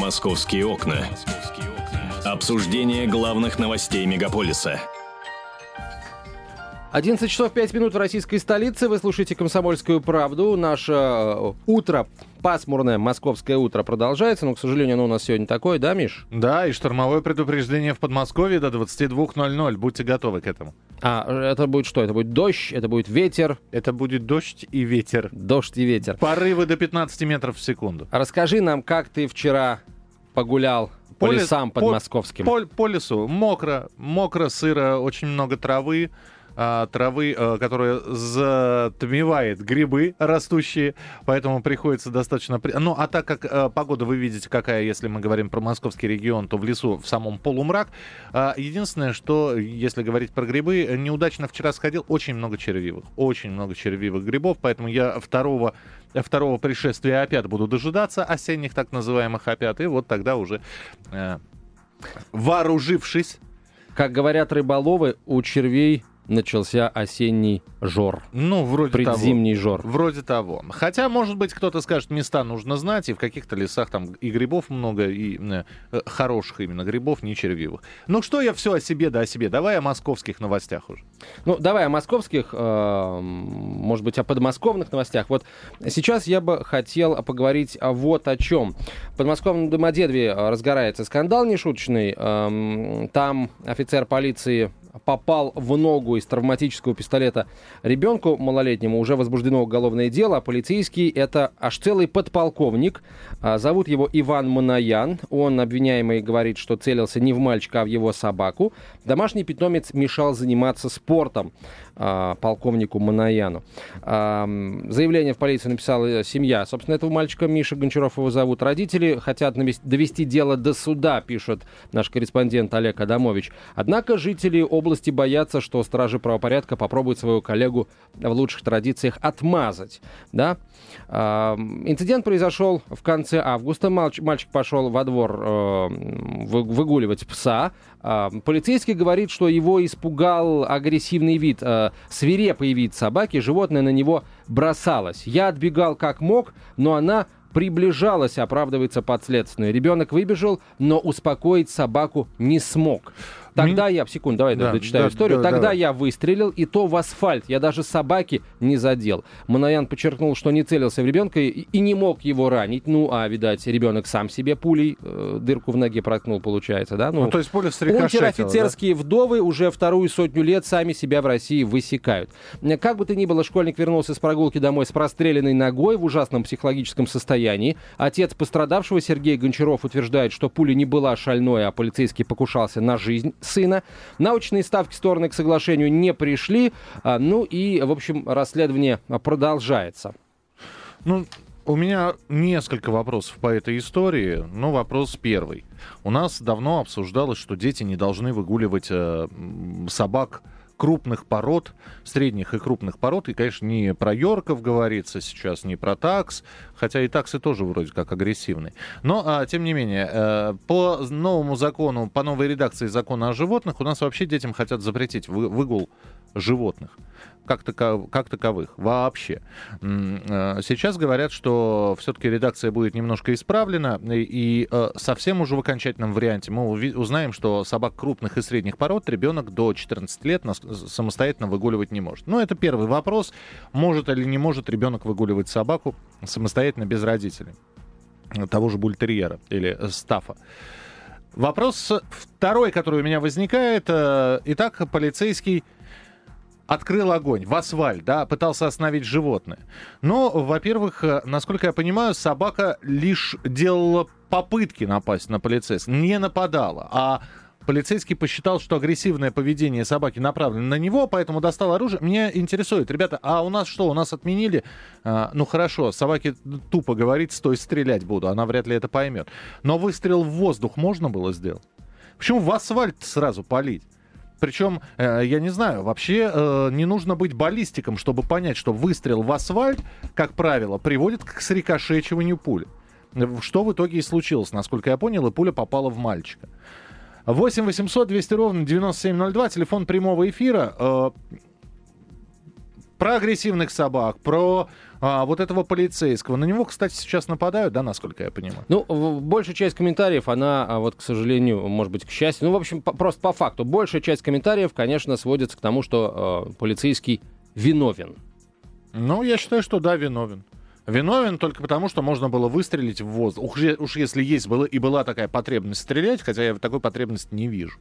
Московские окна. Обсуждение главных новостей мегаполиса. 11 часов 5 минут в российской столице. Вы слушаете «Комсомольскую правду». Наше э, утро, пасмурное московское утро продолжается, но, к сожалению, оно у нас сегодня такое, да, Миш? Да, и штормовое предупреждение в Подмосковье до 22.00. Будьте готовы к этому. А, это будет что? Это будет дождь, это будет ветер? Это будет дождь и ветер. Дождь и ветер. Порывы до 15 метров в секунду. Расскажи нам, как ты вчера погулял по, По лесам по- подмосковским. По, по лесу. Мокро, мокро, сыро, очень много травы. А, травы, а, которая затмевает грибы растущие, поэтому приходится достаточно... Ну, а так как а, погода, вы видите, какая, если мы говорим про московский регион, то в лесу в самом полумрак. А, Единственное, что, если говорить про грибы, неудачно вчера сходил, очень много червивых, очень много червивых грибов, поэтому я второго второго пришествия опят буду дожидаться, осенних так называемых опят, и вот тогда уже э, вооружившись, Как говорят рыболовы, у червей начался осенний жор. ну, вроде того. Предзимний жор. Вроде того. Хотя, может быть, кто-то скажет, места нужно знать, и в каких-то лесах там и грибов много, и э, э, хороших именно грибов, не червивых. Ну что я все о себе да о себе? Давай о московских новостях уже. Ну, давай о московских, э, может быть, о подмосковных новостях. Вот сейчас я бы хотел поговорить вот о чем. В подмосковном Домодедове э, разгорается скандал нешуточный. Эм, Там офицер полиции попал в ногу из травматического пистолета ребенку малолетнему. Уже возбуждено уголовное дело. А полицейский это аж целый подполковник. А, Зовут его Иван Манаян. Он, обвиняемый, говорит, что целился не в мальчика, а в его собаку. Домашний питомец мешал заниматься спортом полковнику Манаяну. А, Заявление в полицию написала семья. Собственно, этого мальчика Миша Гончаров его зовут. Родители хотят довести дело до суда, пишет наш корреспондент Олег Адамович. Однако жители области боятся, что стражи правопорядка попробуют своего коллегу в лучших традициях отмазать. Да? А, Инцидент произошел в конце августа. Мальчик пошел во двор э, вы- выгуливать пса. А, Полицейский говорит, что его испугал агрессивный вид, э, свирепый вид собаки. Животное на него бросалось. Я отбегал как мог, но она приближалась, оправдывается подследственный. Ребенок выбежал, но успокоить собаку не смог. Тогда я, секунду, давай Да, дочитаю да, историю. да, Тогда давай. я выстрелил, и то в асфальт. Я даже собаки не задел. Манаян подчеркнул, что не целился в ребенка и, и не мог его ранить. Ну, а, видать, ребенок сам себе пулей э, дырку в ноге проткнул, получается, да? Ну, то есть срикошетило, Унтер-офицерские вдовы уже вторую сотню лет сами себя в России высекают. Как бы то ни было, школьник вернулся с прогулки домой с простреленной ногой в ужасном психологическом состоянии. Отец пострадавшего Сергей Гончаров утверждает, что пуля не была шальной, а полицейский покушался на жизнь сына. Научные ставки стороны к соглашению не пришли. А, Ну и, в общем, расследование продолжается. Ну, у меня несколько вопросов по этой истории. Ну, вопрос первый. У нас давно обсуждалось, что дети не должны выгуливать э, собак крупных пород, средних и крупных пород. И, конечно, не про Йорков говорится сейчас, не про такс, хотя и таксы тоже вроде как агрессивные. Но, а, тем не менее, э, по новому закону, по новой редакции закона о животных, у нас вообще детям хотят запретить вы- выгул животных как, тако- как таковых вообще. Э, Сейчас говорят, что все-таки редакция будет немножко исправлена, и, и, э, совсем уже в окончательном варианте мы узнаем, что собак крупных и средних пород ребенок до 14 лет нас- самостоятельно выгуливать не может. Ну, это первый вопрос. Может или не может ребенок выгуливать собаку самостоятельно без родителей? Того же бультерьера или э, стафа. Вопрос второй, который у меня возникает. э, Итак, полицейский открыл огонь в асфальт, да, пытался остановить животное. Но, во-первых, э, насколько я понимаю, собака лишь делала попытки напасть на полицейского, не нападала, а полицейский посчитал, что агрессивное поведение собаки направлено на него, поэтому достал оружие. Меня интересует, ребята, а у нас что, у нас отменили? А, ну хорошо, собаке тупо говорит, стой, стрелять буду, она вряд ли это поймет. Но выстрел в воздух можно было сделать? Почему в асфальт сразу палить? Причем, э, я не знаю, вообще э, не нужно быть баллистиком, чтобы понять, что выстрел в асфальт, как правило, приводит к срикошечиванию пули. Что в итоге и случилось, насколько я понял, и пуля попала в мальчика. 8 800 200 ровно 9702, телефон прямого эфира. Э, про агрессивных собак, про а, вот этого полицейского. На него, кстати, сейчас нападают, да, насколько я понимаю? Ну, большая часть комментариев, она, а, вот, к сожалению, может быть, к счастью, ну, в общем, по- просто по факту, большая часть комментариев, конечно, сводится к тому, что э, полицейский виновен. Ну, я считаю, что да, виновен. Виновен только потому, что можно было выстрелить в воздух. Уж, уж если есть было, и была такая потребность стрелять, хотя я такой потребности не вижу.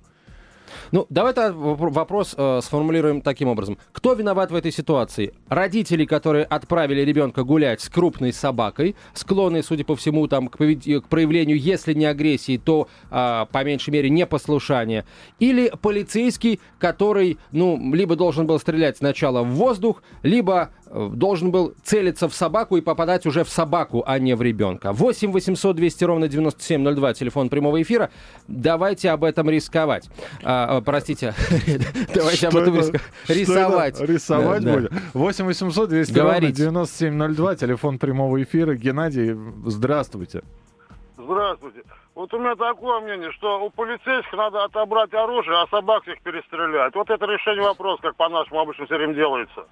Ну, давай вопрос э, сформулируем таким образом. Кто виноват в этой ситуации? Родители, которые отправили ребенка гулять с крупной собакой, склонные, судя по всему, там, к, повед... к проявлению, если не агрессии, то, э, по меньшей мере, непослушания. Или полицейский, который, ну, либо должен был стрелять сначала в воздух, либо э, должен был целиться в собаку и попадать уже в собаку, а не в ребенка. 8 800 200 ровно 9702, телефон прямого эфира. Давайте об этом рисковать. А, а, простите, давайте об этом рисовать. Рисовать будет. 8 800 200 ровно 9702, телефон прямого эфира. Геннадий, здравствуйте. Здравствуйте. Вот у меня такое мнение, что у полицейских надо отобрать оружие, а собак их перестрелять. Вот это решение вопроса, как по нашему обычно все время делается.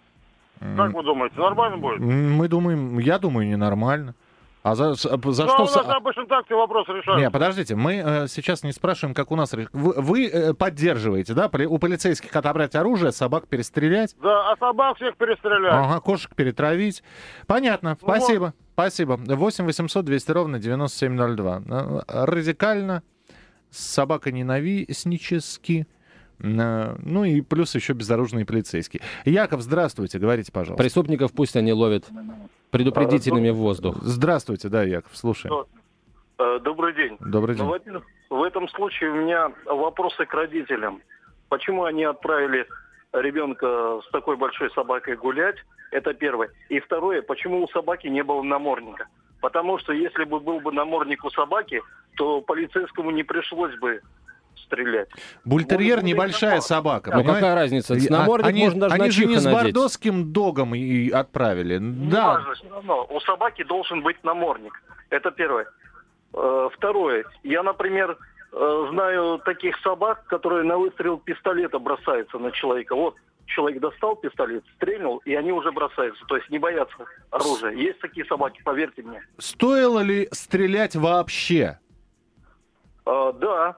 Как вы думаете, нормально будет? Мы думаем, я думаю, ненормально. А за, за ну, что... у нас обычно так все вопросы решаются. Не, подождите, мы э, сейчас не спрашиваем, как у нас... Вы, вы э, поддерживаете, да, у полицейских отобрать оружие, собак перестрелять? Да, а собак всех перестрелять. Ага, кошек перетравить. Понятно, ну, спасибо. Вот. Спасибо. 8 800 200 ровно 9702. Э, радикально, собака ненавистнически. Ну и плюс еще безоружные полицейские. Яков, здравствуйте, говорите, пожалуйста. Преступников пусть они ловят предупредительными в воздух. Здравствуйте, да, Яков, слушаем. Э, добрый день. Добрый день. Ну, в этом случае у меня вопросы к родителям. Почему они отправили ребенка с такой большой собакой гулять? Это первое. И второе, почему у собаки не было намордника? Потому что если бы был бы намордник у собаки, то полицейскому не пришлось бы стрелять. Бультерьер небольшая собака. Ну какая разница? С намордник они, можно даже Они же не с бордоским догом и отправили. Не да. важно, все равно. У собаки должен быть намордник. Это первое. Э, второе. Я, например, э, знаю таких собак, которые на выстрел пистолета бросаются на человека. Вот человек достал пистолет, стрельнул, и они уже бросаются. То есть не боятся оружия. Есть такие собаки, поверьте мне. Стоило ли стрелять вообще? А, да,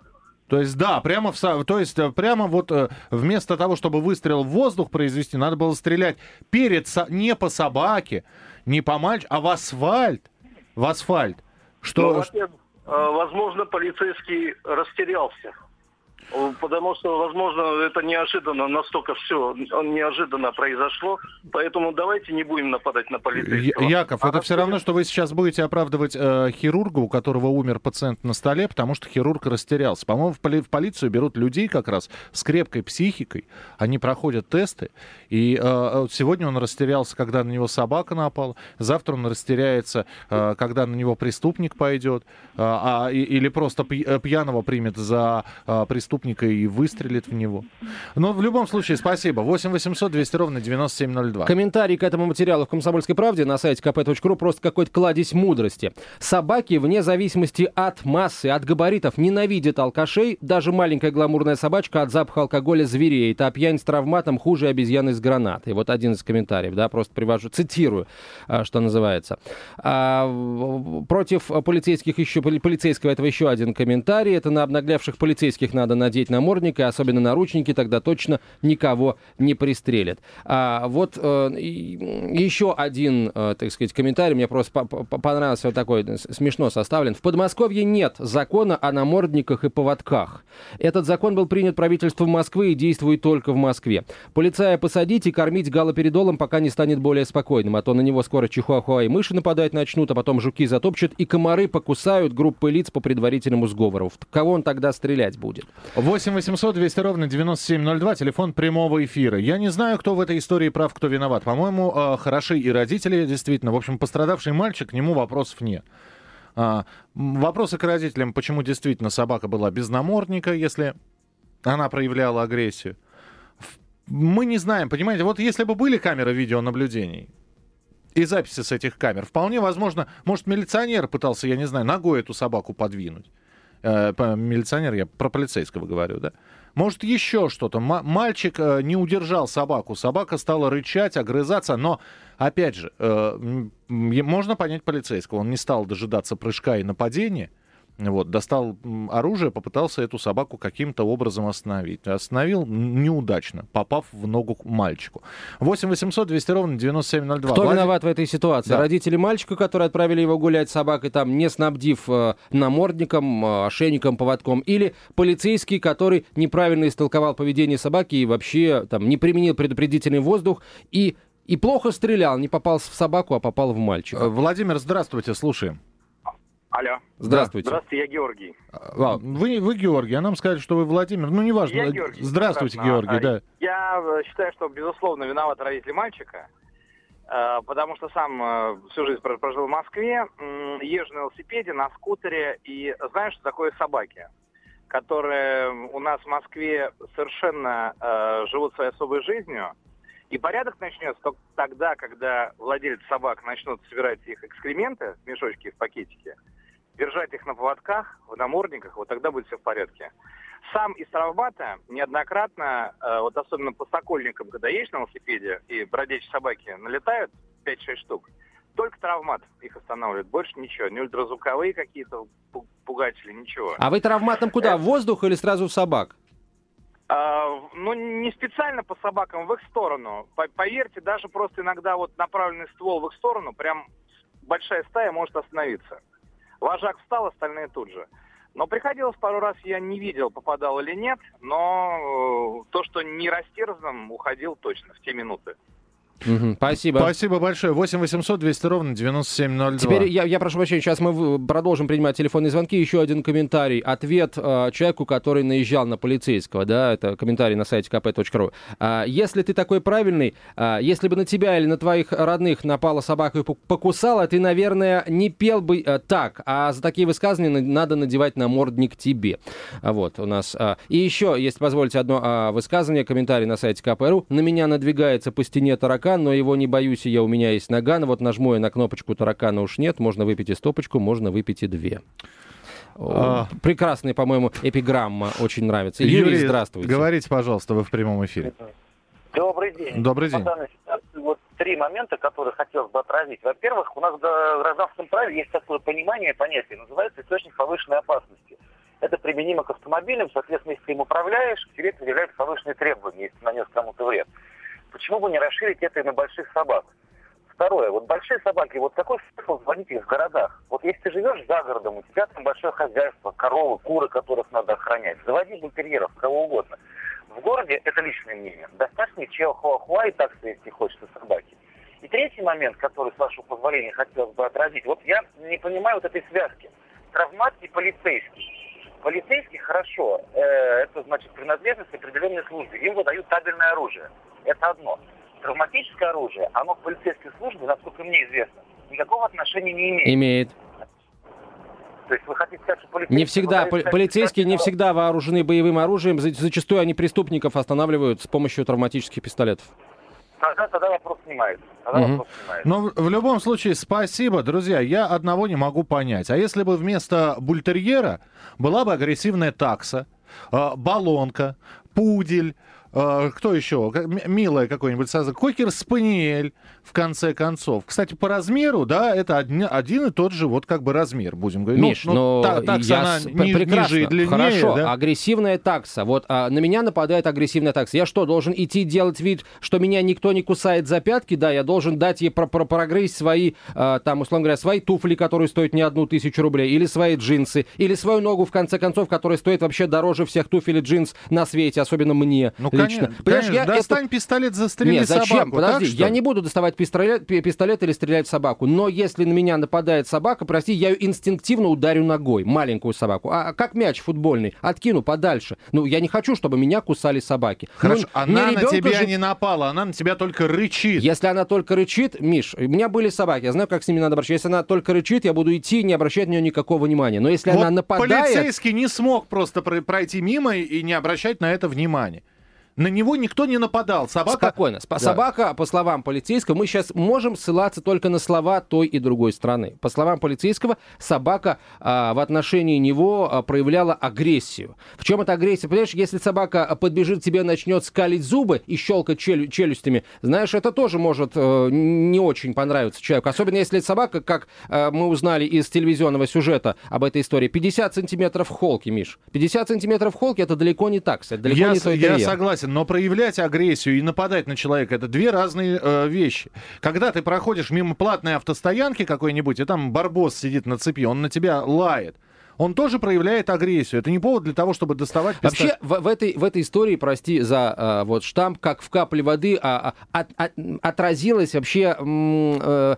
то есть, да, прямо в, то есть, э, прямо вот э, вместо того, чтобы выстрел в воздух произвести, надо было стрелять перед, не по собаке, не по мальчику, а в асфальт. В асфальт. Что... Ну, возможно, полицейский растерялся. Потому что, возможно, это неожиданно, настолько все неожиданно произошло. Поэтому давайте не будем нападать на полицейского. Яков, а это все равно, что вы сейчас будете оправдывать э, хирурга, у которого умер пациент на столе, потому что хирург растерялся. По-моему, в, поли- в полицию берут людей как раз с крепкой психикой. Они проходят тесты. И э, сегодня он растерялся, когда на него собака напала. Завтра он растеряется, э, когда на него преступник пойдет. Э, а, или просто э, пьяного примет за э, преступника преступника и выстрелит в него. Но в любом случае, спасибо. 8 800 200 ровно 9702. Комментарий к этому материалу в «Комсомольской правде» на сайте kp.ru просто какой-то кладезь мудрости. Собаки, вне зависимости от массы, от габаритов, ненавидят алкашей. Даже маленькая гламурная собачка от запаха алкоголя звереет, а пьянь с травматом хуже обезьяны с гранатой. Вот один из комментариев, да, просто привожу, цитирую, а, что называется. А, против полицейских еще, полицейского этого еще один комментарий. Это на обнаглявших полицейских надо на надеть намордник, и особенно наручники, тогда точно никого не пристрелят. А вот э, еще один, э, так сказать, комментарий, мне просто понравился вот такой, смешно составлен. В Подмосковье нет закона о намордниках и поводках. Этот закон был принят правительством Москвы и действует только в Москве. Полицая посадить и кормить галоперидолом, пока не станет более спокойным, а то на него скоро чихуахуа и мыши нападать начнут, а потом жуки затопчут и комары покусают группы лиц по предварительному сговору. В кого он тогда стрелять будет? 8 800 200 ровно 9702, телефон прямого эфира. Я не знаю, кто в этой истории прав, кто виноват. По-моему, э, хороши и родители, действительно. В общем, пострадавший мальчик, к нему вопросов нет. А, вопросы к родителям, почему действительно собака была без намордника, если она проявляла агрессию. Мы не знаем, понимаете, вот если бы были камеры видеонаблюдений, и записи с этих камер. Вполне возможно, может, милиционер пытался, я не знаю, ногой эту собаку подвинуть. Э, милиционер, я про полицейского говорю, да? Может, еще что-то. Мальчик э, не удержал собаку. Собака стала рычать, огрызаться. Но, опять же, э, можно понять полицейского. Он не стал дожидаться прыжка и нападения. Вот, достал оружие, попытался эту собаку каким-то образом остановить. Остановил неудачно, попав в ногу мальчику. 8 800 200 ровно 9702. Кто Влад... виноват в этой ситуации? Да. Родители мальчика, которые отправили его гулять с собакой, там, не снабдив э, намордником, э, ошейником, поводком, или полицейский, который неправильно истолковал поведение собаки и вообще там не применил предупредительный воздух и, и плохо стрелял, не попал в собаку, а попал в мальчика. Э, Владимир, здравствуйте, слушаем. Алло. Здравствуйте. Здравствуйте, я Георгий. А, вы, вы Георгий, а нам сказали, что вы Владимир. Ну, неважно. Я Георгий. Здравствуйте, Прекрасно. Георгий, да. Я э, считаю, что, безусловно, виноват родители мальчика, э, потому что сам э, всю жизнь прожил в Москве, езжу на велосипеде, на скутере, и знаю, что такое собаки, которые у нас в Москве совершенно живут своей особой жизнью, и порядок начнется только тогда, когда владельцы собак начнут собирать их экскременты в мешочки, в пакетики, держать их на поводках, в намордниках, вот тогда будет все в порядке. Сам из травмата неоднократно, э, вот особенно по сокольникам, когда едешь на велосипеде и бродячие собаки налетают, 5-6 штук, только травмат их останавливает, больше ничего, не ультразвуковые какие-то пугатели, ничего. А вы травматом куда, в воздух или сразу в собак? А, ну, не специально по собакам, в их сторону. Поверьте, даже просто иногда вот направленный ствол в их сторону, прям большая стая может остановиться. Вожак встал, остальные тут же. Но приходилось пару раз, я не видел, попадал или нет, но э, то, что не растерзанным, уходил точно в те минуты. Угу, спасибо. Спасибо большое. 8 800 200 ровно 9702. Теперь я, я прошу прощения, сейчас мы продолжим принимать телефонные звонки. Еще один комментарий. Ответ э, человеку, который наезжал на полицейского. Да, это комментарий на сайте kp.ru. Э, если ты такой правильный, э, если бы на тебя или на твоих родных напала собака и покусала, ты, наверное, не пел бы э, так. А за такие высказывания надо надевать намордник тебе. Вот у нас. Э, и еще, если позволите, одно э, высказывание, комментарий на сайте kp.ru. На меня надвигается по стене таракан таракан, но его не боюсь, и я у меня есть наган. Вот нажму я на кнопочку таракана уж нет. Можно выпить и стопочку, можно выпить и две. А... Прекрасная, по-моему, эпиграмма. Очень нравится. Юрий, Юрий, здравствуйте. Говорите, пожалуйста, вы в прямом эфире. Добрый день. Добрый день. Вот три момента, которые хотелось бы отразить. Во-первых, у нас в гражданском праве есть такое понимание, понятие, называется источник повышенной опасности. Это применимо к автомобилям, соответственно, если ты им управляешь, тебе предъявляют повышенные требования, если нанес кому-то вред. Почему бы не расширить это и на больших собак? Второе, вот большие собаки, вот какой смысл звонить их в городах? Вот если ты живешь за городом, у тебя там большое хозяйство, коровы, куры, которых надо охранять, заводи бультерьеров, кого угодно. В городе, это личное мнение, достаточно чихуахуа и так если хочется собаки. И третий момент, который, с вашего позволения, хотелось бы отразить. Вот я не понимаю вот этой связки. Травмат и полицейский. Полицейский хорошо, э, это значит принадлежность к определенной службе. Им выдают табельное оружие. Это одно. Травматическое оружие, оно к полицейской службе, насколько мне известно, никакого отношения не имеет. Имеет. То есть вы хотите сказать, что полицейские... Не всегда. Выдают, полицейские не всегда вооружены боевым оружием. Зачастую они преступников останавливают с помощью травматических пистолетов. Тогда, тогда вопрос снимается. Тогда угу. вопрос снимается. Но в любом случае, спасибо, друзья. Я одного не могу понять. А если бы вместо бультерьера была бы агрессивная такса, э, баллонка, пудель, кто еще? Милая какой-нибудь создание. Кокер Спаниель, в конце концов. Кстати, по размеру, да, это один, один и тот же вот как бы размер, будем говорить. Ну, Миш, ну, ну та, такса я она с... ни, прекрасно, ниже и длиннее. Хорошо, да? агрессивная такса. Вот а, на меня нападает агрессивная такса. Я что, должен идти делать вид, что меня никто не кусает за пятки? Да, я должен дать ей про про прогрызть свои, а, там, условно говоря, свои туфли, которые стоят не одну тысячу рублей, или свои джинсы, или свою ногу, в конце концов, которая стоит вообще дороже всех туфель и джинс на свете, особенно мне ну, лично. Конечно, конечно. Я Достань эту... пистолет, застрели Нет, зачем? собаку. Подожди, так, я не буду доставать пистолет, пистолет или стрелять в собаку. Но если на меня нападает собака, прости, я ее инстинктивно ударю ногой, маленькую собаку. А как мяч футбольный, откину подальше. Ну, я не хочу, чтобы меня кусали собаки. Хорошо, ну, она на тебя же... не напала, она на тебя только рычит. Если она только рычит, Миш, у меня были собаки, я знаю, как с ними надо обращаться. Если она только рычит, я буду идти, не обращать на нее никакого внимания. Но если вот она нападает... полицейский не смог просто пройти мимо и не обращать на это внимания. На него никто не нападал. Собака... Спокойно. Сп- да. Собака, по словам полицейского, мы сейчас можем ссылаться только на слова той и другой страны. По словам полицейского, собака а, в отношении него а, проявляла агрессию. В чем эта агрессия? Понимаешь, если собака подбежит к тебе, начнет скалить зубы и щелкать челю- челюстями, знаешь, это тоже может э, не очень понравиться человеку. Особенно если собака, как э, мы узнали из телевизионного сюжета об этой истории, 50 сантиметров холки, Миш. 50 сантиметров холки это далеко не так, кстати, далеко я, не той Я согласен, но проявлять агрессию и нападать на человека это две разные э, вещи. Когда ты проходишь мимо платной автостоянки какой-нибудь, и там барбос сидит на цепи, он на тебя лает он тоже проявляет агрессию. Это не повод для того, чтобы доставать... Вообще, в, в, этой, в этой истории, прости за э, вот штамп, как в капле воды, а, а, от, отразилось вообще э,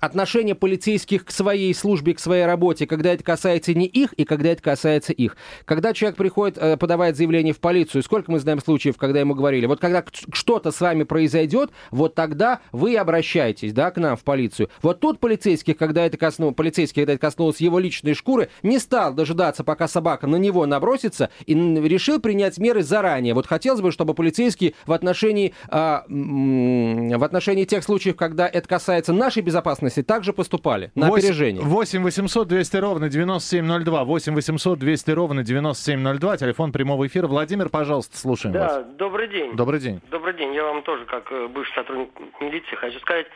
отношение полицейских к своей службе, к своей работе, когда это касается не их и когда это касается их. Когда человек приходит, э, подавать заявление в полицию, сколько мы знаем случаев, когда ему говорили, вот когда что-то с вами произойдет, вот тогда вы обращаетесь, да, к нам в полицию. Вот тут полицейских, когда это коснулось, полицейский, когда это коснулось его личной шкуры, не стал стал дожидаться, пока собака на него набросится, и решил принять меры заранее. Вот хотелось бы, чтобы полицейские в отношении, а, в отношении тех случаев, когда это касается нашей безопасности, также поступали на 8, опережение. 8 800 200 ровно 9702. 8 800 200 ровно 9702. Телефон прямого эфира. Владимир, пожалуйста, слушаем да, вас. Да, добрый день. Добрый день. Добрый день. Я вам тоже, как э, бывший сотрудник милиции, хочу сказать,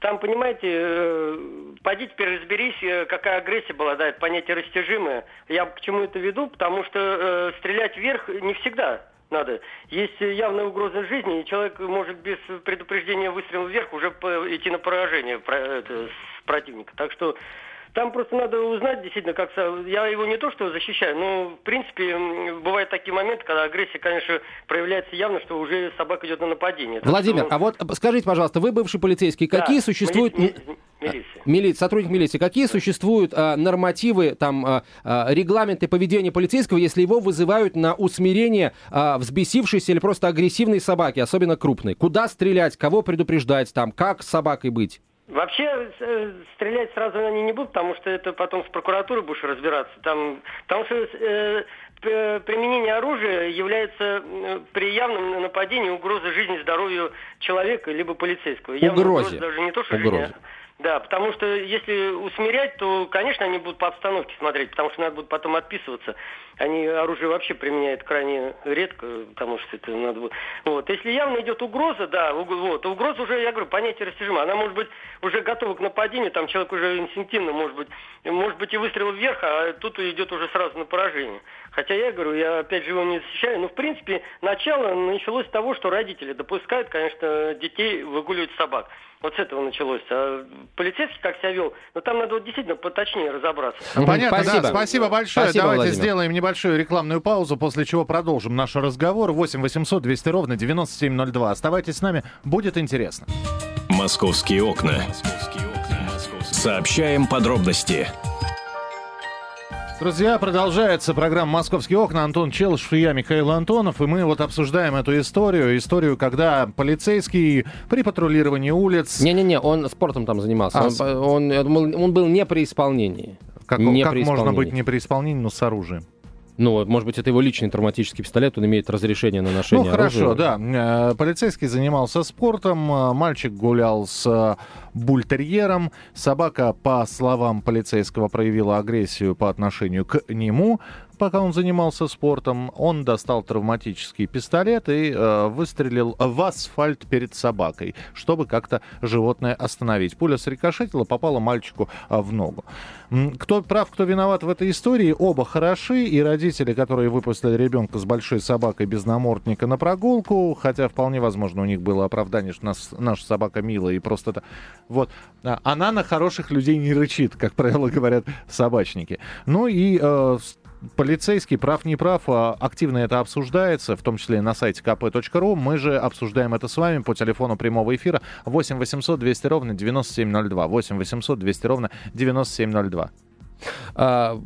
там, понимаете, э, пойди теперь разберись, э, какая агрессия была, да, это понятие растяжимое. Я к чему это веду, потому что э, стрелять вверх не всегда надо. Есть явная угроза жизни, и человек может без предупреждения выстрела вверх уже идти на поражение противника. Так что там просто надо узнать действительно, как... Я его не то что защищаю, но, в принципе, бывают такие моменты, когда агрессия, конечно, проявляется явно, что уже собака идет на нападение. Владимир, что... а вот скажите, пожалуйста, вы бывший полицейский, какие да, существуют... Мили... Милиция. Милиция, сотрудник милиции. Какие существуют а, нормативы, там, а, а, регламенты поведения полицейского, если его вызывают на усмирение а, взбесившейся или просто агрессивной собаки, особенно крупной? Куда стрелять, кого предупреждать, там, как с собакой быть? Вообще э, стрелять сразу они не будут, потому что это потом с прокуратурой будешь разбираться. Там, потому что э, применение оружия является э, при явном нападении угрозой жизни, здоровью человека либо полицейского. Угрозе. даже не то, что Угрозе. жизни, да, потому что если усмирять, то, конечно, они будут по обстановке смотреть, потому что надо будет потом отписываться. Они оружие вообще применяют крайне редко, потому что это надо будет. Вот. Если явно идет угроза, да, вот, угроза уже, я говорю, понятие растяжимо. Она может быть уже готова к нападению, там человек уже инстинктивно, может быть, может быть и выстрел вверх, а тут идет уже сразу на поражение. Хотя я говорю, я опять же его не защищаю, но в принципе начало началось с того, что родители допускают, конечно, детей выгуливать собак. Вот с этого началось. А полицейский как себя вел, но ну, там надо вот действительно поточнее разобраться. Понятно, спасибо. да. Спасибо большое. Спасибо, Давайте Владимир. сделаем небольшую рекламную паузу, после чего продолжим наш разговор. 8 800 200 ровно 9702. Оставайтесь с нами, будет интересно. Московские окна. Сообщаем подробности. Друзья, продолжается программа «Московские окна». Антон Челышев и я, Михаил Антонов. И мы вот обсуждаем эту историю. Историю, когда полицейский при патрулировании улиц... Не-не-не, он спортом там занимался. А, он, он, он был не при исполнении. Как, не как при можно быть не при исполнении, но с оружием? Ну, может быть, это его личный травматический пистолет, он имеет разрешение на ношение Ну, хорошо, оружия. да. Э, полицейский занимался спортом, э, мальчик гулял с э, бультерьером, собака, по словам полицейского, проявила агрессию по отношению к нему пока он занимался спортом, он достал травматический пистолет и э, выстрелил в асфальт перед собакой, чтобы как-то животное остановить. Пуля срикошетила, попала мальчику э, в ногу. Кто прав, кто виноват в этой истории, оба хороши, и родители, которые выпустили ребенка с большой собакой без намордника на прогулку, хотя вполне возможно у них было оправдание, что нас, наша собака милая и просто... -то... Вот. А, она на хороших людей не рычит, как правило говорят собачники. Ну и э, полицейский, прав, не прав, а активно это обсуждается, в том числе на сайте kp.ru. Мы же обсуждаем это с вами по телефону прямого эфира 8 800 200 ровно 9702. 8 800 200 ровно 9702. А,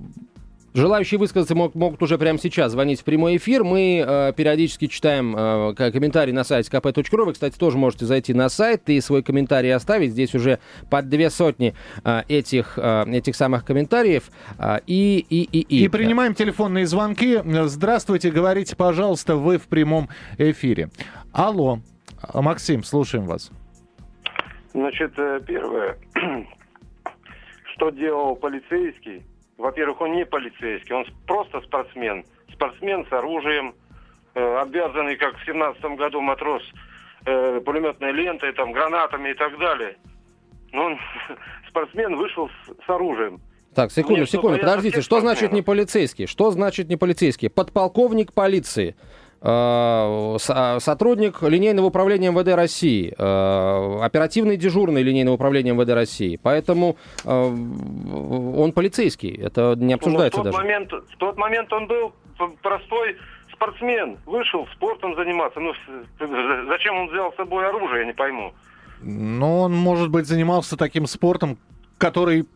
Желающие высказаться мог, могут уже прямо сейчас звонить в прямой эфир. Мы э, периодически читаем э, комментарии на сайте kp.ru. Вы, кстати, тоже можете зайти на сайт и свой комментарий оставить. Здесь уже под две сотни э, этих, э, этих самых комментариев. Э, и, и, и, и. И принимаем телефонные звонки. Здравствуйте, говорите, пожалуйста, вы в прямом эфире. Алло, Максим, слушаем вас. Значит, э, первое, что делал полицейский, во-первых, он не полицейский, он просто спортсмен. Спортсмен с оружием, э, обвязанный, как в семнадцатом году матрос, э, пулеметной лентой, там, гранатами и так далее. Но он, спортсмен вышел с, с оружием. Так, секунду, Нет, секунду, я подождите. Что значит не полицейский? Что значит не полицейский? Подполковник полиции. Э, Сотрудник линейного управления МВД России, э, оперативный дежурный линейного управления МВД России. Поэтому э, он полицейский. Это не Ну, обсуждается в, тот даже. момент, в тот момент он был простой спортсмен, вышел спортом заниматься. Ну, зачем он взял с собой оружие, я не пойму. Но он, может быть, занимался таким спортом, который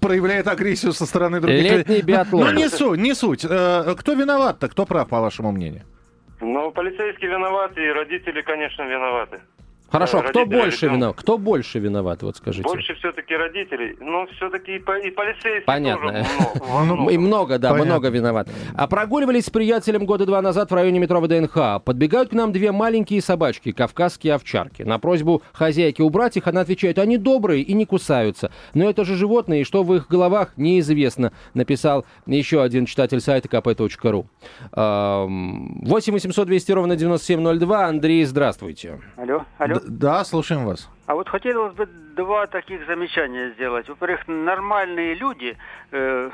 проявляет агрессию со стороны других Летний людей. биатлон. Ну, не суть, не суть. Кто виноват-то? Кто прав, по вашему мнению? Но полицейские виноваты, и родители, конечно, Хорошо, а кто больше ребенка. виноват? Кто больше виноват, вот скажите? Больше все-таки родителей, но все-таки и, по- и полицейские Понятно. тоже много. И много, да, Понятно. много виноват. А прогуливались с приятелем года два назад в районе метро ВДНХ. Подбегают к нам две маленькие собачки, кавказские овчарки. На просьбу хозяйки убрать их, она отвечает, они добрые и не кусаются. Но это же животные, и что в их головах, неизвестно, написал еще один читатель сайта kp.ru. Эм, 8 800 200 ровно 9702. Андрей, здравствуйте. Алло, алло. Да, слушаем вас. А вот хотелось бы два таких замечания сделать. Во-первых, нормальные люди э,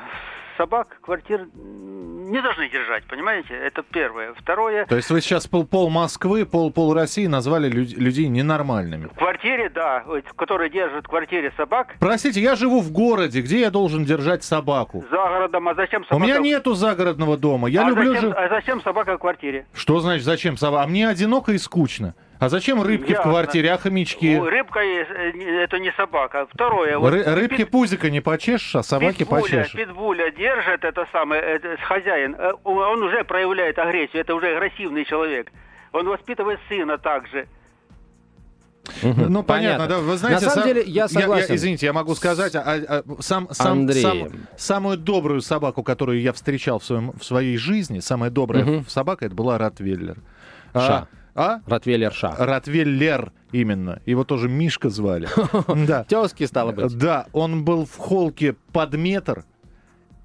собак, квартир не должны держать, понимаете? Это первое. Второе, То есть вы сейчас пол, пол Москвы, пол, пол России назвали люд- людей ненормальными. в квартире, да, которые держат в квартире собак, Простите, я живу в городе, где я должен держать собаку? за городом, а зачем собака? У меня нету загородного дома. Я а люблю зачем, же... а зачем собака в квартире? Что значит зачем собака? А мне одиноко и скучно. А зачем рыбки в Ясно. квартире, а хомячки? Рыбка э, это не собака. Второе, вот Ры- рыбки пит- пузика не почешешь, а собаки питбуля, почешешь. питбуля держит это самое, это, хозяин, э, он уже проявляет агрессию, это уже агрессивный человек. Он воспитывает сына также. Ну, понятно, да. Вы знаете, На самом сам- деле, я согласен. извините, я могу сказать, а- а- сам, сам- Андрей. сам- самую добрую собаку, которую я встречал в, своем, в своей жизни, самая добрая Мгм. собака, это была Ротвейлер. Ша. А? Ротвейлер Ша. Ротвейлер именно. Его тоже Мишка звали. Да. Тезки, стало быть. Да, он был в холке под метр.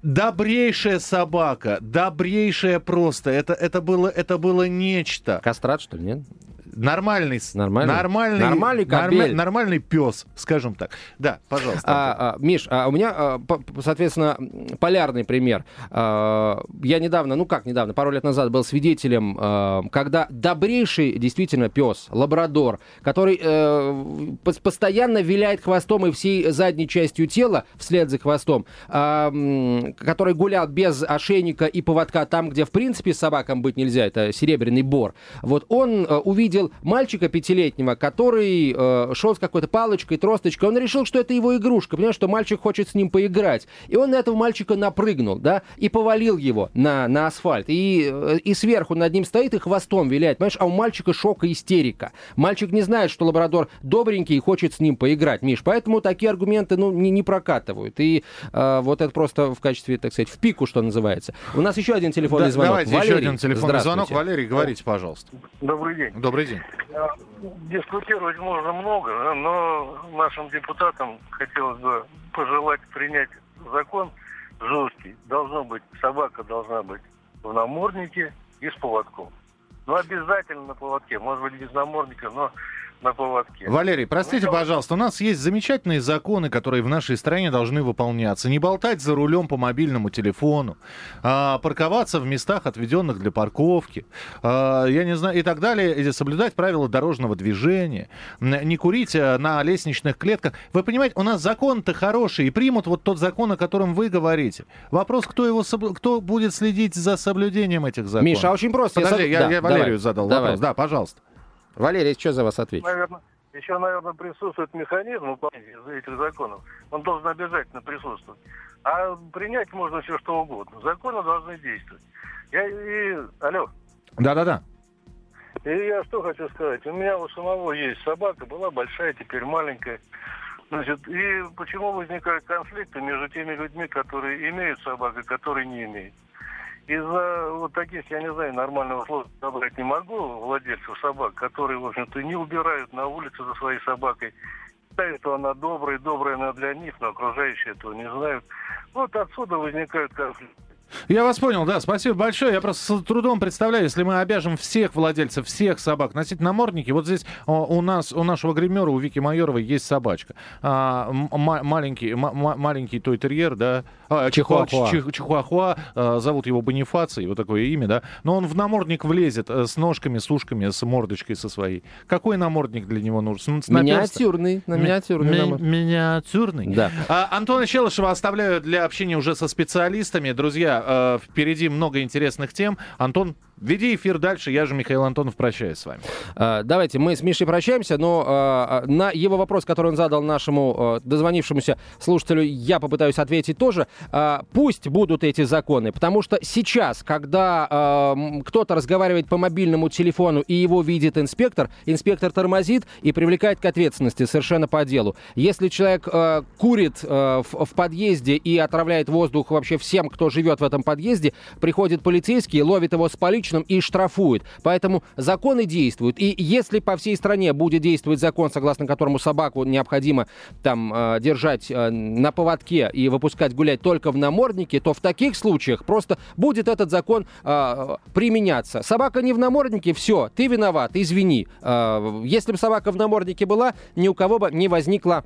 Добрейшая собака, добрейшая просто. Это, это, было, это было нечто. Кастрат, что ли, нет? Нормальный, Нормальный? нормальный, Нормальный норма- нормальный пес, скажем так. Да, пожалуйста. А, а, Миш, а у меня, а, по- соответственно, полярный пример. А, Я недавно, ну как недавно, пару лет назад был свидетелем, а, когда добрейший действительно пес, лабрадор, который э, пос- постоянно виляет хвостом и всей задней частью тела вслед за хвостом, а, который гулял без ошейника и поводка там, где в принципе собакам быть нельзя, это серебряный бор. Вот он э, увидел мальчика пятилетнего, который э, шел с какой-то палочкой, тросточкой. Он решил, что это его игрушка, понимаешь, что мальчик хочет с ним поиграть. И он на этого мальчика напрыгнул, да, и повалил его на, на асфальт. И, э, и сверху над ним стоит и хвостом виляет, понимаешь, а у мальчика шок и истерика. Мальчик не знает, что лабрадор добренький и хочет с ним поиграть, Миш. Поэтому такие аргументы, ну, не, не прокатывают. И э, вот это просто в качестве, так сказать, в пику, что называется. У нас еще один телефонный Да, звонок. давайте еще Валерий, один телефонный звонок. Валерий, говорите, пожалуйста. Добрый день. Добрый день. Дискутировать можно много, но нашим депутатам хотелось бы пожелать принять закон жесткий. Должно быть, собака должна быть в наморднике и с поводком. Ну, обязательно на поводке. Может быть, без намордника, но на поводке. Валерий, простите, пожалуйста, у нас есть замечательные законы, которые в нашей стране должны выполняться. Не болтать за рулем по мобильному телефону, а, парковаться в местах, отведенных для парковки, а, я не знаю, и так далее, и соблюдать правила дорожного движения, не курить а, на лестничных клетках. Вы понимаете, у нас закон-то хороший, и примут вот тот закон, о котором вы говорите. Вопрос, кто, его соблю- кто будет следить за соблюдением этих законов? Миша, а очень просто. Подожди, я, да, я давай, Валерию задал давай. вопрос. Да, пожалуйста. Валерий, что за вас отвечу? Наверное, еще, наверное, присутствует механизм выполнения этих законов. Он должен обязательно присутствовать. А принять можно все что угодно. Законы должны действовать. Я и... Алло. Да-да-да. И я что хочу сказать. У меня у самого есть собака, была большая, теперь маленькая. Значит, и почему возникают конфликты между теми людьми, которые имеют собак и которые не имеют? Из-за вот таких, я не знаю, нормального слова собрать не могу, владельцев собак, которые, в общем-то, не убирают на улице за своей собакой. Считают, что она добрая, добрая она для них, но окружающие этого не знают. Вот отсюда возникают конфликты. Я вас понял, да, спасибо большое. Я просто с трудом представляю, если мы обяжем всех владельцев, всех собак носить намордники. Вот здесь у нас, у нашего гримера, у Вики Майоровой есть собачка. А, маленький, маленький той терьер, да, а, чихуахуа. Чих, чихуахуа, а, зовут его Бонифаций, вот такое имя, да. Но он в намордник влезет э, с ножками, с ушками, с мордочкой со своей. Какой намордник для него нужен? С миниатюрный, на миниатюрный. Ми- миниатюрный? Да. А, Антона Челышева оставляю для общения уже со специалистами. Друзья, э, впереди много интересных тем. Антон, Веди эфир дальше. Я же, Михаил Антонов, прощаюсь с вами. А, давайте, мы с Мишей прощаемся, но а, а, на его вопрос, который он задал нашему дозвонившемуся слушателю, я попытаюсь ответить тоже. Пусть будут эти законы, потому что сейчас, когда кто-то разговаривает по мобильному телефону и его видит инспектор, инспектор тормозит и привлекает к ответственности совершенно по делу. Если человек курит в подъезде и отравляет воздух вообще всем, кто живет в этом подъезде, приходит полицейский, ловит его с поличным, и штрафуют. Поэтому законы действуют. И если по всей стране будет действовать закон, согласно которому собаку необходимо там э, держать э, на поводке и выпускать гулять только в наморднике, то в таких случаях просто будет этот закон э, применяться. Собака не в наморднике, все, ты виноват, извини. Если бы собака в наморднике была, ни у кого бы не возникло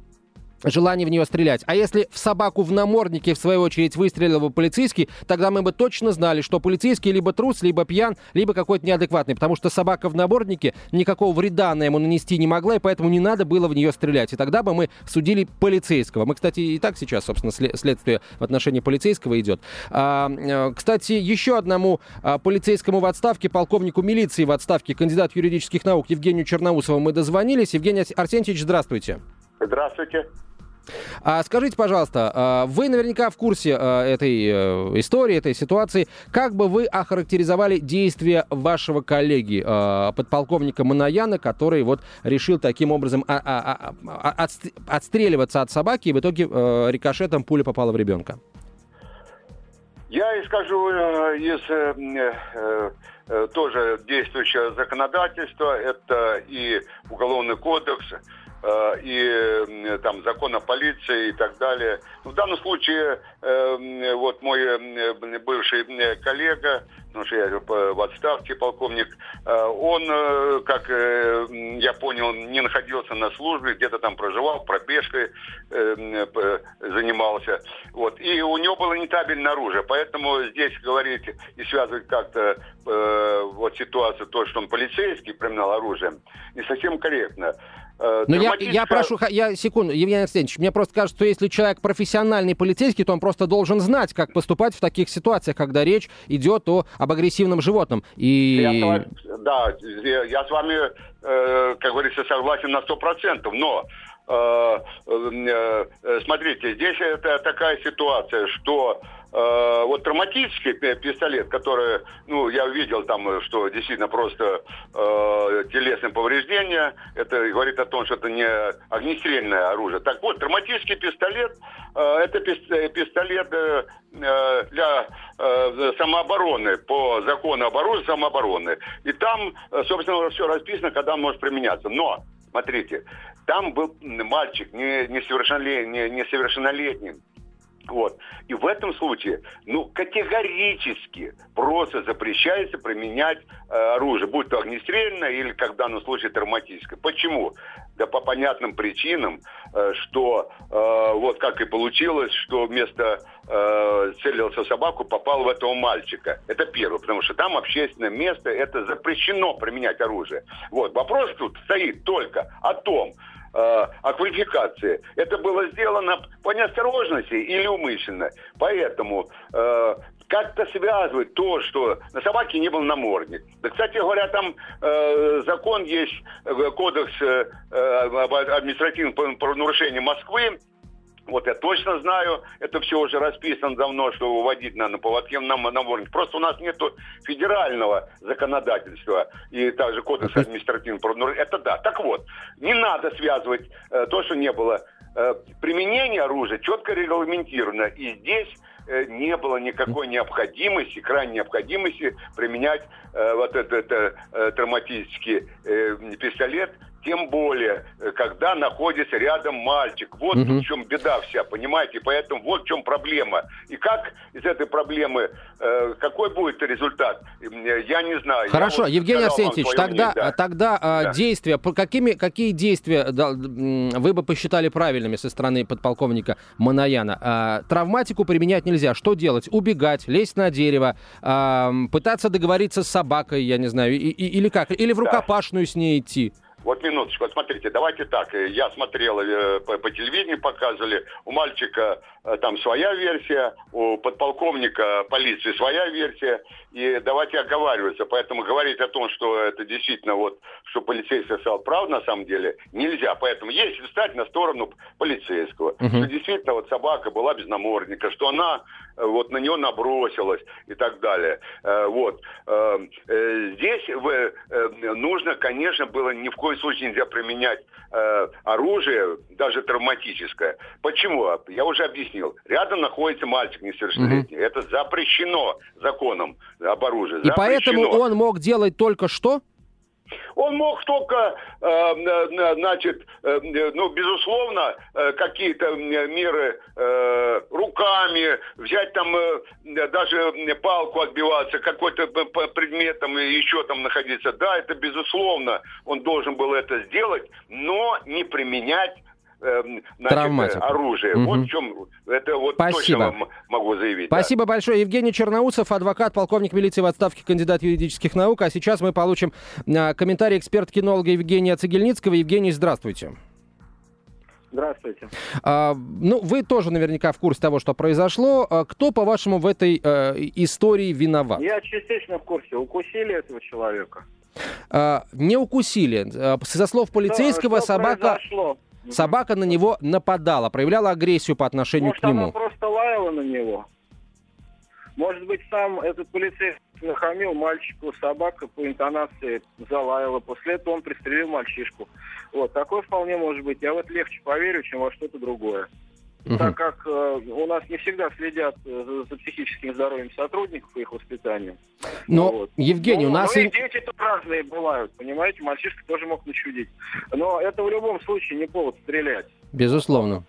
желание в нее стрелять. А если в собаку в наморднике, в свою очередь, выстрелил бы полицейский, тогда мы бы точно знали, что полицейский либо трус, либо пьян, либо какой-то неадекватный, потому что собака в наморднике никакого вреда она ему нанести не могла, и поэтому не надо было в нее стрелять. И тогда бы мы судили полицейского. Мы, кстати, и так сейчас, собственно, следствие в отношении полицейского идет. А, э, кстати, еще одному а, полицейскому в отставке, полковнику милиции в отставке, кандидат юридических наук Евгению Черноусову мы дозвонились. Евгений Арсентьевич, здравствуйте. Здравствуйте. А скажите, пожалуйста, а, вы наверняка в курсе а, этой э, истории, этой ситуации. Как бы вы охарактеризовали действия вашего коллеги, а, подполковника Манаяна, который вот решил таким образом отстреливаться от собаки, и в итоге э, рикошетом пуля попала в ребенка? Я исхожу э, из тоже действующего законодательства. Это и Уголовный кодекс, и там закон о полиции и так далее. В данном случае э, вот мой э, бывший коллега, потому что я в отставке полковник, он, как я понял, не находился на службе, где-то там проживал, пробежкой занимался. Вот. И у него было нетабельное оружие, поэтому здесь говорить и связывать как-то вот ситуацию, то, что он полицейский применял оружие, не совсем корректно. Э, Но я, я прошу, я секунду, Евгений Алексеевич, мне просто кажется, что если человек профессиональный полицейский, то он просто должен знать, как поступать в таких ситуациях, когда речь идет о, об агрессивном животном. И... Я вами, да, я с вами, э, как говорится, согласен на сто процентов, но э, смотрите, здесь это такая ситуация, что вот травматический пистолет, который, ну, я видел там, что действительно просто э, телесные повреждения, это говорит о том, что это не огнестрельное оружие. Так вот, травматический пистолет, э, это пистолет э, э, для э, самообороны, по закону об оружии самообороны. И там, э, собственно, все расписано, когда он может применяться. Но, смотрите, там был мальчик несовершеннолетним, не, несовершеннолетним вот. И в этом случае, ну, категорически просто запрещается применять э, оружие, будь то огнестрельное или, как в данном случае, травматическое. Почему? Да по понятным причинам, э, что э, вот как и получилось, что вместо э, целился в собаку, попал в этого мальчика. Это первое, потому что там общественное место, это запрещено применять оружие. Вот. Вопрос тут стоит только о том, о квалификации. Это было сделано по неосторожности или умышленно. Поэтому э, как-то связывать то, что на собаке не был намордник. Да, кстати говоря, там э, закон есть, э, кодекс э, об административном правонарушении Москвы, Вот я точно знаю, это все уже расписано давно, что выводить надо на поводке на намордник. Просто у нас нету федерального законодательства и также кодекса административного правонарушения. Это да. Так вот, не надо связывать э, то, что не было. Э, применение оружия четко регламентировано. И здесь э, не было никакой необходимости, крайней необходимости применять э, вот этот э, травматический э, пистолет тем более, э, когда находится рядом мальчик. Вот Мгм. в чем беда вся, понимаете? Поэтому вот в чем проблема. И как из этой проблемы, э, какой будет результат, э, я не знаю. Хорошо, Я вот Евгений Арсентьевич, тогда, мнение, да. тогда а, Да. действия, какими, какие действия да, вы бы посчитали правильными со стороны подполковника Манаяна? А, травматику применять нельзя. Что делать? Убегать, лезть на дерево, а, пытаться договориться с собакой, я не знаю, и- и- или как? Или в Да. рукопашную с ней идти? Вот минуточку, вот смотрите, давайте так. э, Я смотрел, э, по, по телевидению показывали, у мальчика э, там своя версия, у подполковника полиции своя версия, и давайте оговариваться. Поэтому говорить о том, что это действительно вот, что полицейский сказал правду на самом деле, нельзя. Поэтому если встать на сторону полицейского, Мгм. что действительно вот собака была без намордника, что она э, вот на нее набросилась и так далее. Э, Вот. Э, Здесь нужно, конечно, было ни в коем случае нельзя применять оружие, даже травматическое. Почему? Я уже объяснил. Рядом находится мальчик несовершеннолетний. Это запрещено законом об оружии. И поэтому он мог делать только что? Он мог только, э, э, значит, э, ну, безусловно, какие-то меры руками, взять там даже палку отбиваться, какой-то предметом еще там находиться. Да, это безусловно, он должен был это сделать, но не применять значит, Травматику. оружие. Мгм. Вот в чем, это вот Спасибо. точно вам могу заявить. да. Спасибо большое. Евгений Черноусов, адвокат, полковник милиции в отставке, кандидат юридических наук. А сейчас мы получим а, комментарий эксперт-кинолога Евгения Цегельницкого. Евгений, здравствуйте. Здравствуйте. А, ну, вы тоже наверняка в курсе того, что произошло. А, кто, по-вашему, в этой э, истории виноват? Я частично в курсе. Укусили этого человека? А, не укусили. А, Со слов полицейского, Что- что собака, произошло? Собака на него нападала, проявляла агрессию по отношению Может, к нему. она просто лаяла на него? Может быть, сам этот полицейский нахамил мальчику, собака по интонации залаяла. После этого он пристрелил мальчишку. Вот, такое вполне может быть. Я в это легче поверю, чем во что-то другое. Мгм. Так как э, у нас не всегда следят э, за, психическим здоровьем сотрудников и их воспитанием. Но, Вот. Евгений, у Ну, нас... ну и- и дети тут разные бывают, понимаете? Мальчишка тоже мог начудить. Но это в любом случае не повод стрелять. Безусловно.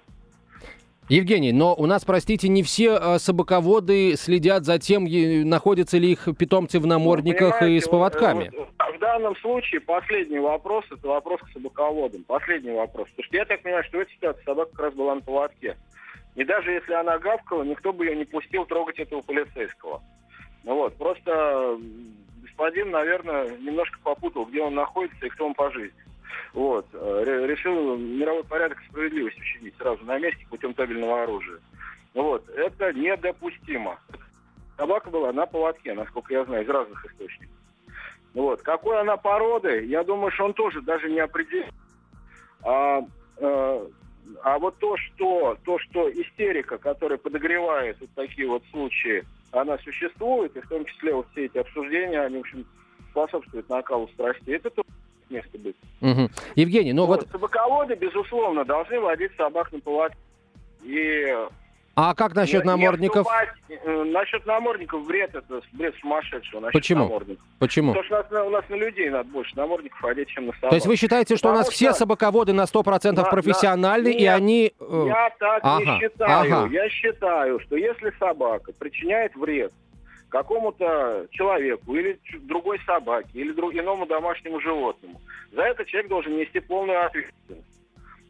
Евгений, но у нас, простите, не все э, собаководы следят за тем, находятся ли их питомцы в намордниках и Понимаете, с поводками. вот, э, в данном случае последний вопрос это вопрос к собаководам. Последний вопрос. Потому что я так понимаю, что в этой ситуации собака как раз была на поводке. И даже если она гавкала, никто бы ее не пустил трогать этого полицейского. Ну вот, просто господин, наверное, немножко попутал, где он находится и кто он по жизни. Вот. э, ре- Решил мировой порядок и справедливость учинить сразу на месте путем табельного оружия. Вот. Это недопустимо. Собака была на поводке, насколько я знаю, из разных источников. Вот. Какой она породы, я думаю, что он тоже даже не определил. А, э, а вот то, что, то, что истерика, которая подогревает вот такие вот случаи, она существует, и в том числе вот все эти обсуждения, они, в общем, способствуют накалу страстей. Это тоже место быть. Мгм. Евгений, ну вот, Собаководы, безусловно, должны водить собак на поводке. И а как насчет не- не намордников? вступать, э, насчет намордников бред это бред сумасшедшего. насчет Почему? намордников. Почему? Потому что у нас, на- у нас на людей надо больше намордников одеть, чем на собак. То есть вы считаете, что у нас Потому все что- собаководы на 100% На- профессиональны, на- и Нет, они... э, Я так ага, не считаю. ага. Я считаю, что если собака причиняет вред какому-то человеку или другой собаке, или друг, иному домашнему животному, за это человек должен нести полную ответственность.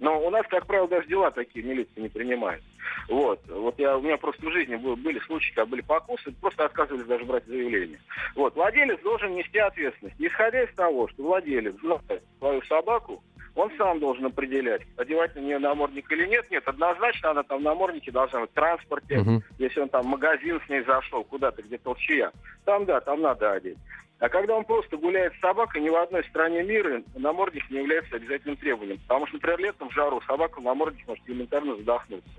Но у нас, как правило, даже дела такие милиция не принимает. Вот. Вот я, у меня просто в жизни был- были случаи, когда были покусы, просто отказывались даже брать заявление. Вот. Владелец должен нести ответственность. Исходя из того, что владелец знает свою собаку, он сам должен определять, одевать на нее намордник или нет. Нет, однозначно она там в наморднике должна быть в транспорте. Мгм. Если он там в магазин с ней зашел, куда-то, где толчья, там да, там надо одеть. А когда он просто гуляет с собакой, ни в одной стране мира намордник не является обязательным требованием. Потому что, например, летом в жару собака в намордник может элементарно задохнуться.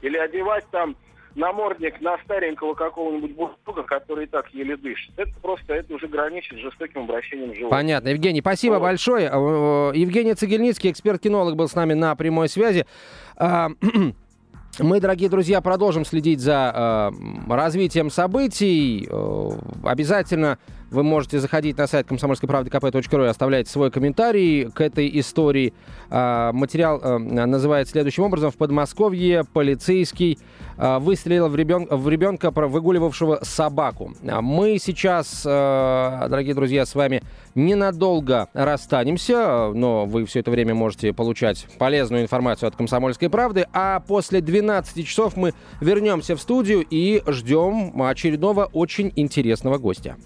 Или одевать там намордник на старенького какого-нибудь бульдога, который и так еле дышит. Это просто, это уже граничит с жестоким обращением с животным. Понятно. Евгений, спасибо Вот. большое. Э, э, Евгений Цегельницкий, эксперт-кинолог, был с нами на прямой связи. А, Мы, дорогие друзья, продолжим следить за э, развитием событий. Э, обязательно вы можете заходить на сайт комсомольской правды kp.ру и оставлять свой комментарий к этой истории. А, материал э, называется следующим образом. В Подмосковье полицейский э, выстрелил в, ребен- в ребенка, выгуливавшего собаку. А Мы сейчас, э, дорогие друзья, с вами ненадолго расстанемся, но вы все это время можете получать полезную информацию от «Комсомольской правды», а после 12 часов мы вернемся в студию и ждем очередного очень интересного гостя.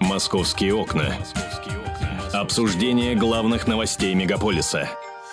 «Московские окна». Обсуждение главных новостей мегаполиса –